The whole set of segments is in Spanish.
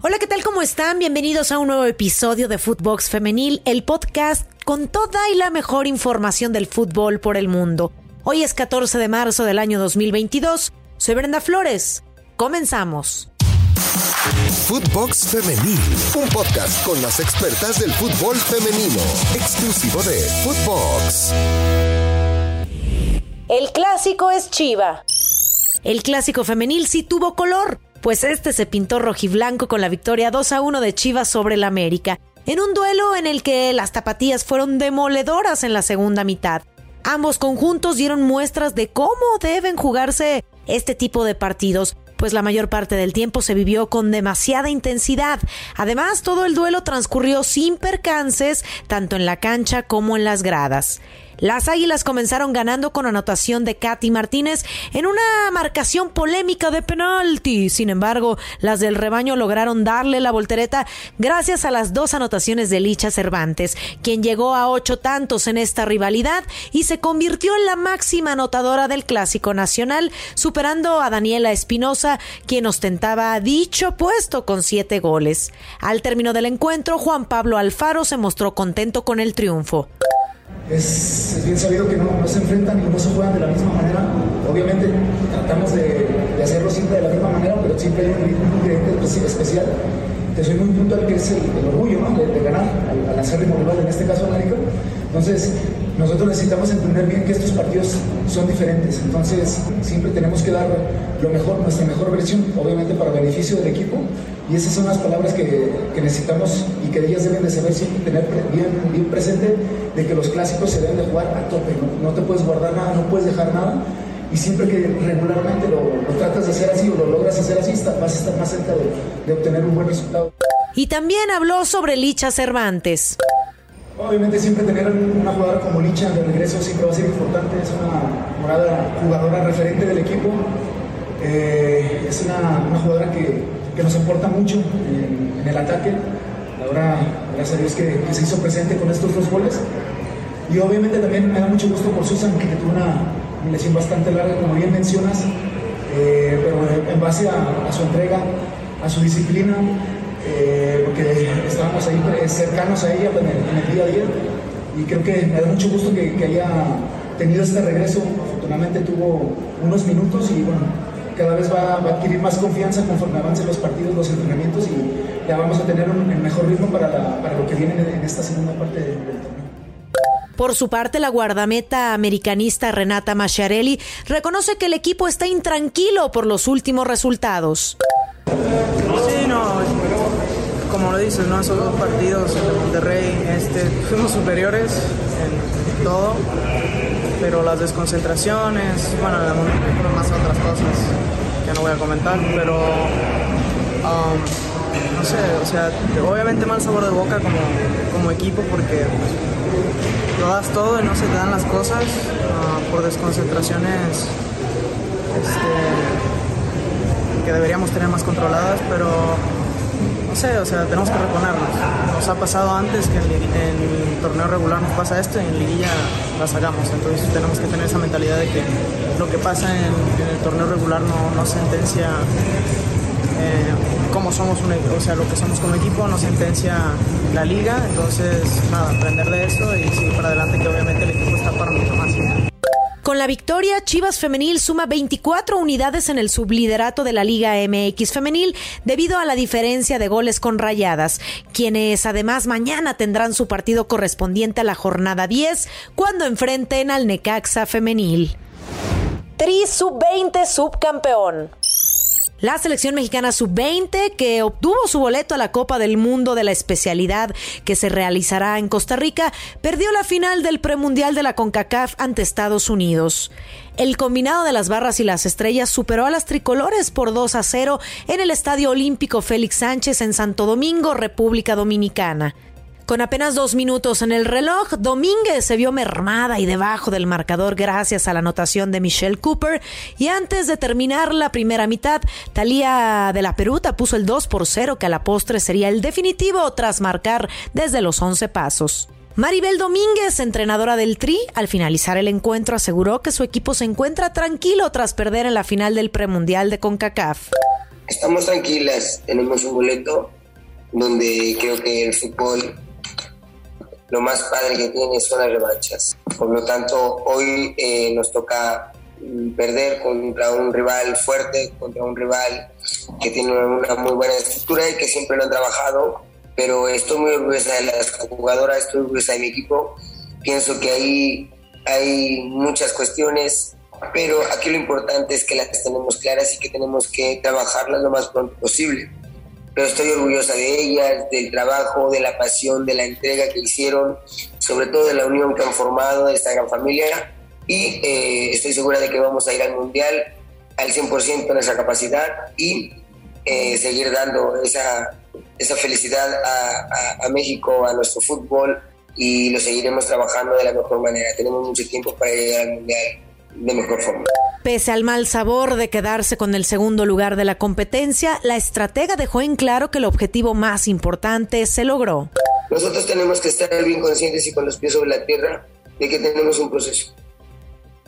Hola, ¿qué tal? ¿Cómo están? Bienvenidos a un nuevo episodio de Footbox Femenil, el podcast con toda y la mejor información del fútbol por el mundo. Hoy es 14 de marzo del año 2022. Soy Brenda Flores. Comenzamos. Footbox Femenil, un podcast con las expertas del fútbol femenino, exclusivo de Footbox. El clásico es Chiva. El clásico femenil sí tuvo color pues este se pintó rojiblanco con la victoria 2 a 1 de Chivas sobre el América, en un duelo en el que las tapatías fueron demoledoras en la segunda mitad. Ambos conjuntos dieron muestras de cómo deben jugarse este tipo de partidos, pues la mayor parte del tiempo se vivió con demasiada intensidad. Además, todo el duelo transcurrió sin percances, tanto en la cancha como en las gradas. Las Águilas comenzaron ganando con anotación de Katy Martínez en una marcación polémica de penalti. Sin embargo, las del rebaño lograron darle la voltereta gracias a las dos anotaciones de Licha Cervantes, quien llegó a ocho tantos en esta rivalidad y se convirtió en la máxima anotadora del Clásico Nacional, superando a Daniela Espinosa, quien ostentaba dicho puesto con siete goles. Al término del encuentro, Juan Pablo Alfaro se mostró contento con el triunfo es, bien sabido que no, se enfrentan y no se juegan de la misma manera. Obviamente tratamos de, hacerlo siempre de la misma manera, pero siempre hay un, ingrediente especial que soy muy puntual que es el, orgullo de, ganar al, al hacer rival, en este caso América. Entonces, nosotros necesitamos entender bien que estos partidos son diferentes. Entonces, siempre tenemos que dar lo mejor, nuestra mejor versión, obviamente para beneficio del equipo. Y esas son las palabras que, necesitamos y que ellas deben de saber siempre tener bien, bien presente de que los clásicos se deben de jugar a tope. No, te puedes guardar nada, no puedes dejar nada. Y siempre que regularmente lo, tratas de hacer así o lo logras hacer así, vas a estar más cerca de, de obtener un buen resultado. Y también habló sobre Licha Cervantes. Obviamente siempre tener una jugadora como Licha de regreso siempre va a ser importante, es una jugadora referente del equipo, eh, es una, jugadora que, nos aporta mucho en, el ataque, ahora gracias a Dios que, se hizo presente con estos dos goles. Y obviamente también me da mucho gusto por Susan que tuvo una, lesión bastante larga como bien mencionas, eh, pero en base a su entrega, a su disciplina, eh, porque estábamos ahí cercanos a ella en el, día a día. Y creo que me da mucho gusto que, haya tenido este regreso. Afortunadamente tuvo unos minutos y bueno, cada vez va, a adquirir más confianza conforme avancen los partidos, los entrenamientos y ya vamos a tener un, mejor ritmo para, lo que viene en esta segunda parte del, torneo. Por su parte, la guardameta americanista Renata Masciarelli reconoce que el equipo está intranquilo por los últimos resultados. Sí, no, como lo dices, ¿no? Esos dos partidos de Monterrey este, fuimos superiores en todo, pero las desconcentraciones, bueno, de Monterrey fueron más otras cosas que no voy a comentar, pero um, no sé, o sea, obviamente mal sabor de boca como, como equipo porque lo das todo y no se te dan las cosas uh, por desconcentraciones este, que deberíamos tener más controladas, pero sé, o sea, tenemos que reponernos. Nos ha pasado antes que en, el torneo regular nos pasa esto y en liguilla la sacamos. Entonces tenemos que tener esa mentalidad de que lo que pasa en, el torneo regular no, no sentencia eh, cómo somos, un, o sea, lo que somos como equipo, no sentencia la liga. Entonces, nada, aprender de eso y seguir para adelante, que obviamente el equipo está para mucho más. Con la victoria, Chivas Femenil suma 24 unidades en el subliderato de la Liga MX Femenil debido a la diferencia de goles con Rayadas, quienes además mañana tendrán su partido correspondiente a la jornada 10 cuando enfrenten al Necaxa Femenil. Tri Sub-20 subcampeón. La selección mexicana sub-20 que obtuvo su boleto a la Copa del Mundo de la especialidad que se realizará en Costa Rica perdió la final del premundial de la CONCACAF ante Estados Unidos. El combinado de las barras y las estrellas superó a las tricolores por 2 a 0 en el Estadio Olímpico Félix Sánchez en Santo Domingo, República Dominicana. Con apenas dos minutos en el reloj, Domínguez se vio mermada y debajo del marcador gracias a la anotación de Michelle Cooper. Y antes de terminar la primera mitad, Talía de la Peruta puso el 2 por 0, que a la postre sería el definitivo tras marcar desde los 11 pasos. Maribel Domínguez, entrenadora del Tri, al finalizar el encuentro aseguró que su equipo se encuentra tranquilo tras perder en la final del premundial de CONCACAF. estamos tranquilas, tenemos un boleto donde creo que el fútbol lo más padre que tiene son las revanchas. Por lo tanto, hoy eh, nos toca mm, perder contra un rival fuerte, contra un rival que tiene una muy buena estructura y que siempre lo han trabajado, pero estoy muy orgullosa de las jugadoras, estoy orgullosa de mi equipo. Pienso que ahí hay muchas cuestiones, pero aquí lo importante es que las tenemos claras y que tenemos que trabajarlas lo más pronto posible pero estoy orgullosa de ellas, del trabajo, de la pasión, de la entrega que hicieron, sobre todo de la unión que han formado, de esta gran familia. Y eh, estoy segura de que vamos a ir al Mundial al 100% de nuestra capacidad y eh, seguir dando esa, esa felicidad a, a México, a nuestro fútbol y lo seguiremos trabajando de la mejor manera. Tenemos mucho tiempo para llegar al Mundial de mejor forma. Pese al mal sabor de quedarse con el segundo lugar de la competencia, la estratega dejó en claro que el objetivo más importante se logró. Nosotros tenemos que estar bien conscientes y con los pies sobre la tierra de que tenemos un proceso.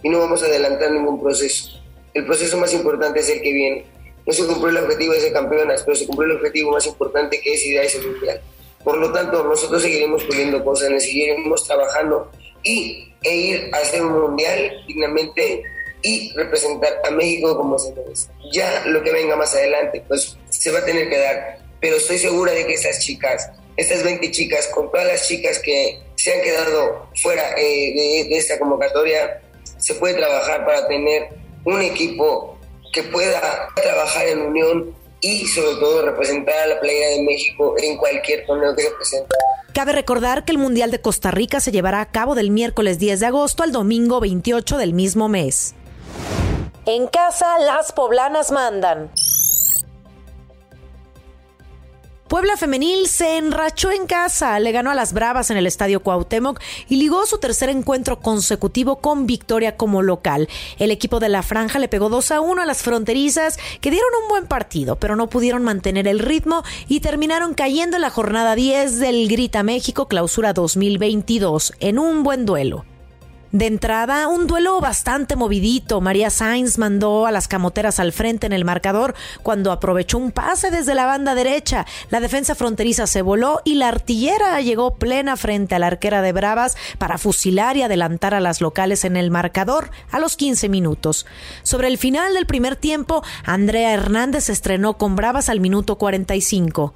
Y no vamos a adelantar ningún proceso. El proceso más importante es el que viene. No se cumplió el objetivo de ser campeonas, pero se cumplió el objetivo más importante que es ir a ese mundial. Por lo tanto, nosotros seguiremos puliendo cosas, seguiremos trabajando y, e ir a hacer un mundial dignamente y representar a México como se merece. Ya lo que venga más adelante, pues se va a tener que dar, pero estoy segura de que esas chicas, estas 20 chicas, con todas las chicas que se han quedado fuera eh, de, de esta convocatoria, se puede trabajar para tener un equipo que pueda trabajar en unión y sobre todo representar a la playa de México en cualquier torneo que se presente. Cabe recordar que el Mundial de Costa Rica se llevará a cabo del miércoles 10 de agosto al domingo 28 del mismo mes. En casa, las poblanas mandan. Puebla Femenil se enrachó en casa, le ganó a las Bravas en el Estadio Cuauhtémoc y ligó su tercer encuentro consecutivo con victoria como local. El equipo de la Franja le pegó 2 a 1 a las fronterizas que dieron un buen partido, pero no pudieron mantener el ritmo y terminaron cayendo en la jornada 10 del Grita México Clausura 2022 en un buen duelo. De entrada, un duelo bastante movidito. María Sainz mandó a las camoteras al frente en el marcador cuando aprovechó un pase desde la banda derecha. La defensa fronteriza se voló y la artillera llegó plena frente a la arquera de Bravas para fusilar y adelantar a las locales en el marcador a los 15 minutos. Sobre el final del primer tiempo, Andrea Hernández estrenó con Bravas al minuto 45.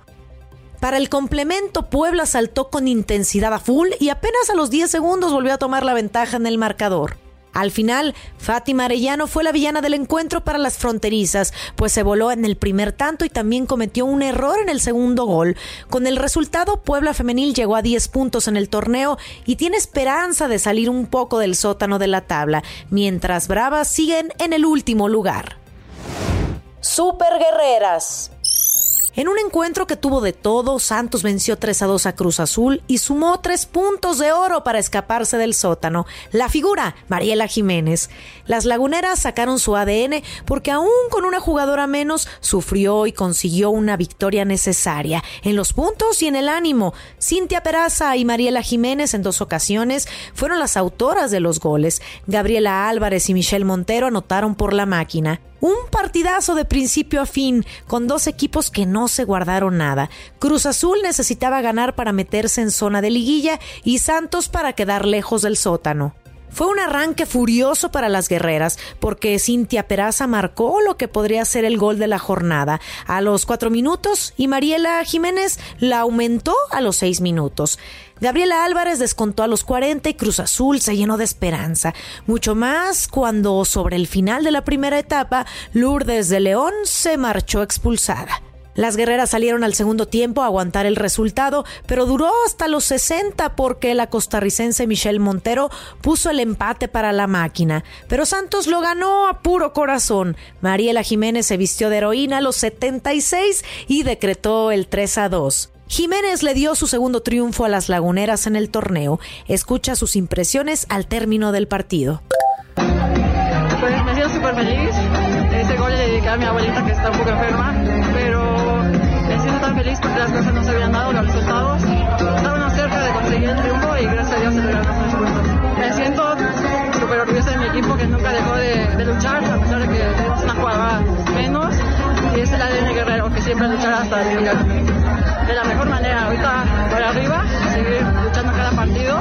Para el complemento, Puebla saltó con intensidad a full y apenas a los 10 segundos volvió a tomar la ventaja en el marcador. Al final, Fátima Arellano fue la villana del encuentro para las fronterizas, pues se voló en el primer tanto y también cometió un error en el segundo gol. Con el resultado, Puebla Femenil llegó a 10 puntos en el torneo y tiene esperanza de salir un poco del sótano de la tabla, mientras Bravas siguen en el último lugar. Super Guerreras. En un encuentro que tuvo de todo, Santos venció 3 a 2 a Cruz Azul y sumó tres puntos de oro para escaparse del sótano. La figura, Mariela Jiménez. Las laguneras sacaron su ADN porque aún con una jugadora menos, sufrió y consiguió una victoria necesaria en los puntos y en el ánimo. Cintia Peraza y Mariela Jiménez en dos ocasiones fueron las autoras de los goles. Gabriela Álvarez y Michelle Montero anotaron por la máquina. Un partidazo de principio a fin, con dos equipos que no se guardaron nada. Cruz Azul necesitaba ganar para meterse en zona de liguilla y Santos para quedar lejos del sótano. Fue un arranque furioso para las guerreras, porque Cintia Peraza marcó lo que podría ser el gol de la jornada a los cuatro minutos y Mariela Jiménez la aumentó a los seis minutos. Gabriela Álvarez descontó a los 40 y Cruz Azul se llenó de esperanza. Mucho más cuando sobre el final de la primera etapa, Lourdes de León se marchó expulsada. Las guerreras salieron al segundo tiempo a aguantar el resultado, pero duró hasta los 60 porque la costarricense Michelle Montero puso el empate para la máquina. Pero Santos lo ganó a puro corazón. Mariela Jiménez se vistió de heroína a los 76 y decretó el 3 a 2. Jiménez le dio su segundo triunfo a las laguneras en el torneo. Escucha sus impresiones al término del partido. Pues me siento súper feliz. Ese gol le dediqué a mi abuelita que está un poco enferma, pero me siento tan feliz porque las cosas no se habían dado, los resultados. Estábamos cerca de conseguir el triunfo y gracias a Dios se lograron los. Me siento súper orgullosa de mi equipo que nunca dejó de, de luchar a pesar de que tenemos una jugada menos y es el ADN que siempre luchar hasta el final. De la mejor manera, ahorita para arriba, seguir luchando cada partido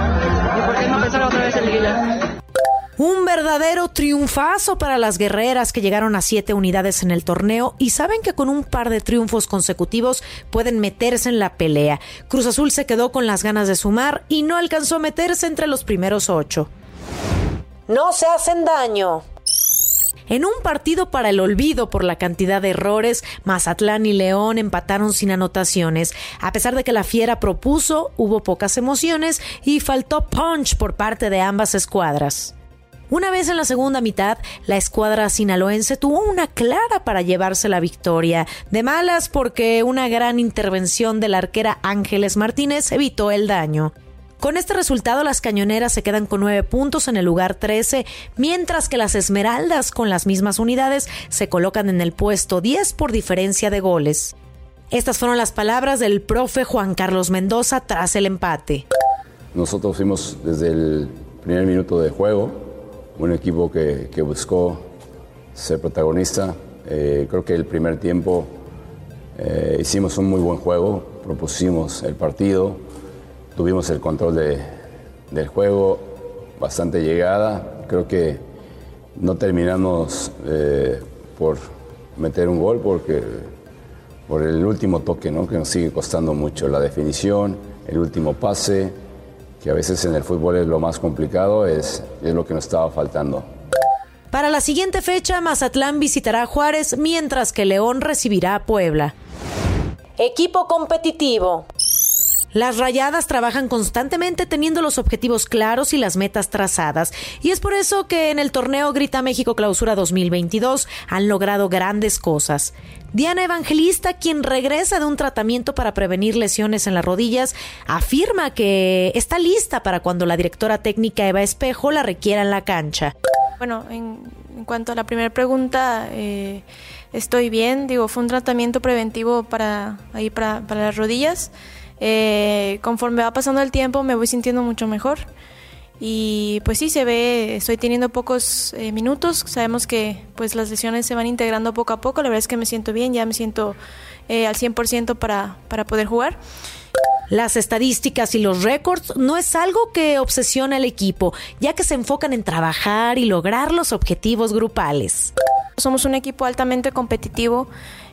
y por qué no empezar otra vez en liguilla. Un verdadero triunfazo para las guerreras que llegaron a siete unidades en el torneo y saben que con un par de triunfos consecutivos pueden meterse en la pelea. Cruz Azul se quedó con las ganas de sumar y no alcanzó a meterse entre los primeros ocho. No se hacen daño. En un partido para el olvido por la cantidad de errores, Mazatlán y León empataron sin anotaciones. A pesar de que la fiera propuso, hubo pocas emociones y faltó punch por parte de ambas escuadras. Una vez en la segunda mitad, la escuadra sinaloense tuvo una clara para llevarse la victoria. De malas porque una gran intervención de la arquera Ángeles Martínez evitó el daño. Con este resultado, las cañoneras se quedan con nueve puntos en el lugar 13, mientras que las Esmeraldas, con las mismas unidades, se colocan en el puesto 10 por diferencia de goles. Estas fueron las palabras del profe Juan Carlos Mendoza tras el empate. Nosotros fuimos desde el primer minuto de juego un equipo que, buscó ser protagonista. Eh, creo que el primer tiempo eh, hicimos un muy buen juego, propusimos el partido, tuvimos el control del juego, bastante llegada. Creo que no terminamos eh, por meter un gol porque por el último toque, ¿no? que nos sigue costando mucho, la definición, el último pase que a veces en el fútbol es lo más complicado, es, es lo que nos estaba faltando. Para la siguiente fecha, Mazatlán visitará a Juárez, mientras que León recibirá a Puebla. Equipo competitivo. Las rayadas trabajan constantemente teniendo los objetivos claros y las metas trazadas, y es por eso que en el torneo Grita México Clausura 2022 han logrado grandes cosas. Diana Evangelista, quien regresa de un tratamiento para prevenir lesiones en las rodillas, afirma que está lista para cuando la directora técnica Eva Espejo la requiera en la cancha. Bueno, en, cuanto a la primera pregunta, eh, estoy bien. Digo, fue un tratamiento preventivo para, ahí para, para las rodillas. Eh, conforme va pasando el tiempo me voy sintiendo mucho mejor. Y pues sí, se ve, estoy teniendo pocos eh, minutos, sabemos que pues las lesiones se van integrando poco a poco, la verdad es que me siento bien, ya me siento eh, al 100% para, para poder jugar. Las estadísticas y los récords no es algo que obsesiona al equipo, ya que se enfocan en trabajar y lograr los objetivos grupales. Somos un equipo altamente competitivo,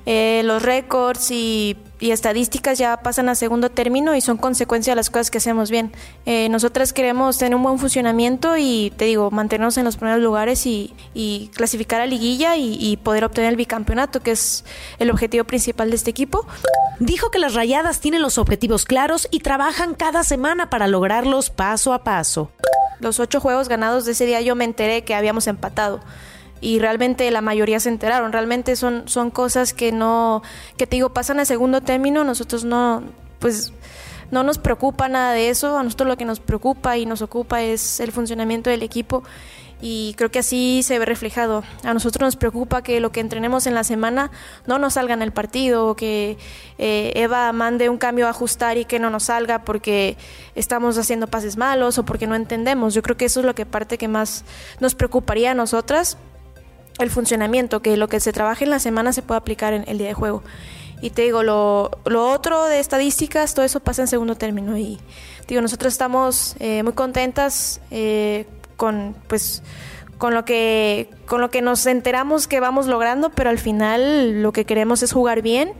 eh, los récords y, estadísticas ya pasan a segundo término y son consecuencia de las cosas que hacemos bien. Eh, nosotras queremos tener un buen funcionamiento y, te digo, mantenernos en los primeros lugares y, clasificar a liguilla y, y, poder obtener el bicampeonato, que es el objetivo principal de este equipo. Dijo que las rayadas tienen los objetivos claros y trabajan cada semana para lograrlos paso a paso. Los ocho juegos ganados de ese día yo me enteré que habíamos empatado y realmente la mayoría se enteraron. Realmente son, son cosas que no, que te digo, pasan a segundo término, nosotros no, pues no nos preocupa nada de eso, a nosotros lo que nos preocupa y nos ocupa es el funcionamiento del equipo y creo que así se ve reflejado. A nosotros nos preocupa que lo que entrenemos en la semana no nos salga en el partido o que eh, Eva mande un cambio a ajustar y que no nos salga porque estamos haciendo pases malos o porque no entendemos. Yo creo que eso es lo que parte que más nos preocuparía a nosotras el funcionamiento, que lo que se trabaja en la semana se puede aplicar en el día de juego. Y te digo, lo, lo otro de estadísticas, todo eso pasa en segundo término. Y digo, nosotros estamos eh, muy contentas eh, con, pues, con lo que con lo que nos enteramos que vamos logrando, pero al final lo que queremos es jugar bien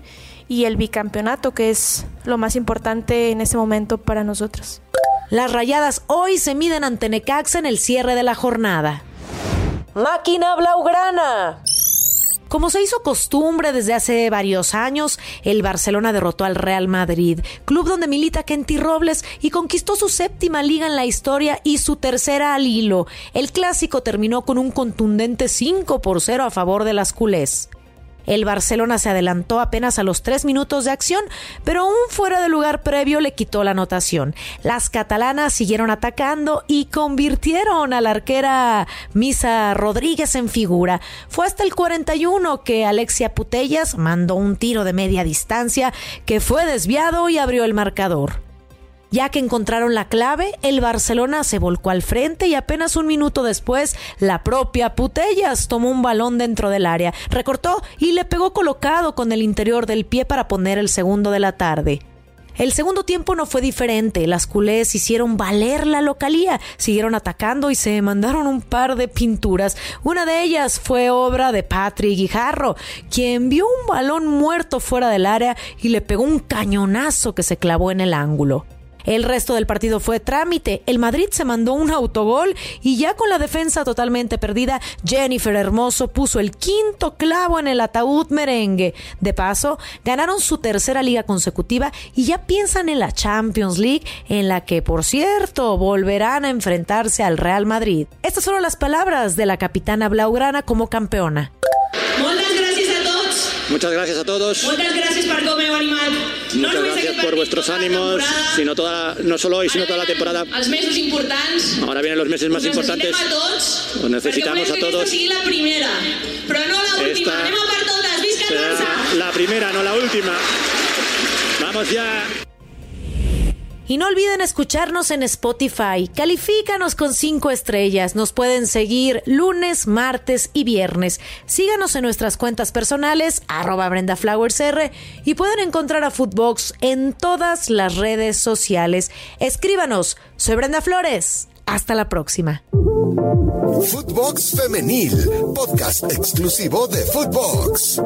y el bicampeonato, que es lo más importante en ese momento para nosotros. Las Rayadas hoy se miden ante Necaxa en el cierre de la jornada. Máquina Blaugrana. Como se hizo costumbre desde hace varios años, el Barcelona derrotó al Real Madrid, club donde milita Kenty Robles y conquistó su séptima liga en la historia y su tercera al hilo. El clásico terminó con un contundente 5 por 0 a favor de las culés. El Barcelona se adelantó apenas a los tres minutos de acción, pero un fuera de lugar previo le quitó la anotación. Las catalanas siguieron atacando y convirtieron a la arquera Misa Rodríguez en figura. Fue hasta el 41 que Alexia Putellas mandó un tiro de media distancia que fue desviado y abrió el marcador. Ya que encontraron la clave, el Barcelona se volcó al frente y apenas un minuto después, la propia Putellas tomó un balón dentro del área, recortó y le pegó colocado con el interior del pie para poner el segundo de la tarde. El segundo tiempo no fue diferente. Las culés hicieron valer la localía, siguieron atacando y se mandaron un par de pinturas. Una de ellas fue obra de Patrick Guijarro, quien vio un balón muerto fuera del área y le pegó un cañonazo que se clavó en el ángulo. El resto del partido fue trámite. El Madrid se mandó un autogol y ya con la defensa totalmente perdida, Jennifer Hermoso puso el quinto clavo en el ataúd merengue. De paso, ganaron su tercera liga consecutiva y ya piensan en la Champions League, en la que, por cierto, volverán a enfrentarse al Real Madrid. Estas fueron las palabras de la capitana Blaugrana como campeona. Muchas gracias a todos. Muchas gracias por comer animal. Muchas gracias por vuestros ánimos, sino toda, no solo hoy, sino toda la temporada. Ahora vienen los meses más importantes. Os necesitamos a todos. Sí, la primera, pero no la última. Esta Barça. La primera, no la última. Vamos ya. Y no olviden escucharnos en Spotify. Califícanos con cinco estrellas. Nos pueden seguir lunes, martes y viernes. Síganos en nuestras cuentas personales, arroba Brenda Flowers R, y pueden encontrar a Footbox en todas las redes sociales. Escríbanos. Soy Brenda Flores. Hasta la próxima. Footbox Femenil, podcast exclusivo de Footbox.